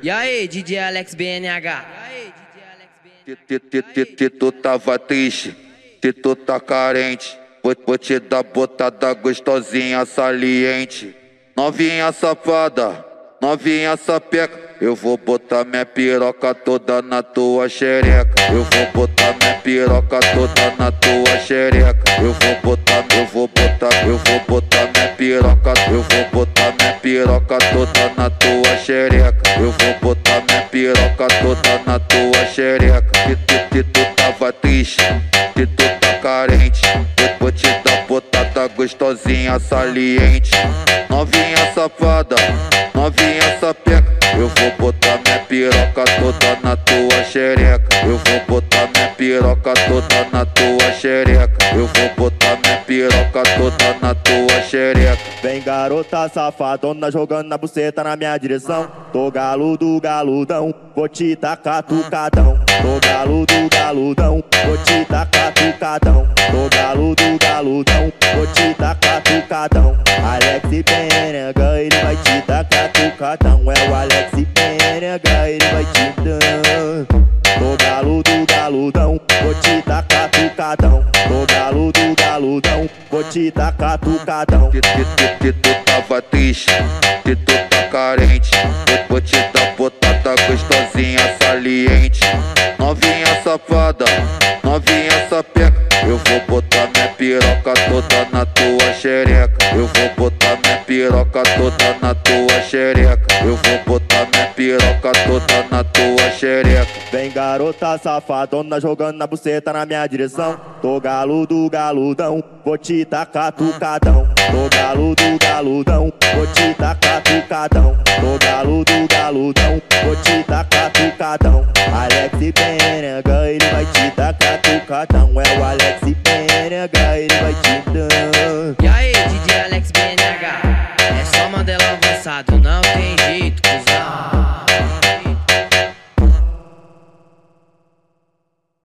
E aí, DJ Alex BNH? Tu tava triste, tu tá carente. Vou, vou te dar botada gostosinha saliente. Novinha safada, novinha sapeca. Eu vou botar minha piroca toda na tua xereca. Eu vou botar minha piroca toda na tua xereca. Eu vou botar, vou botar minha piroca toda na tua xereca. Eu vou botar minha piroca toda na tua xereca. Que tu, que tu tava triste, que tu tá carente. Eu vou te dar botada gostosinha saliente. Novinha safada, novinha sapeca. Eu vou botar minha piroca toda na tua xereca. Eu vou botar minha piroca toda na tua xereca. Eu vou botar minha piroca toda na tua xereca. Vem garota safadona jogando na buceta na minha direção. Tô galudo, galudão, vou te tacar tucadão. Tô galudo, galudão, vou te tacar tucadão. Tô galudo, galudão, vai te tacar tucadão. É o Alex Penega, ele vai te dar. Tô galudo, galudão, vou te tacar tucadão. Tô galudo, galudão, vou te tacar tucadão. Que, que, que, tu tava triste, que tu tá carente. Vou te dar botada gostosinha saliente. Novinha safada, novinha sapeca. Eu vou botar minha piroca toda na tua xereca. Eu vou botar piroca toda na tua xereca. Eu vou botar minha piroca toda na tua xereca. Vem garota safadona jogando na buceta na minha direção. Tô galudo, galudão, vou te tacar tucadão. Tô galudo, galudão, vou te tacar tucadão. Tô galudo, galudão, vou te tacar tucadão. Alex Penega, ele vai te tacar tucadão. É o Alex Penega, ele vai te dar. E aí, DJ Alex BNH?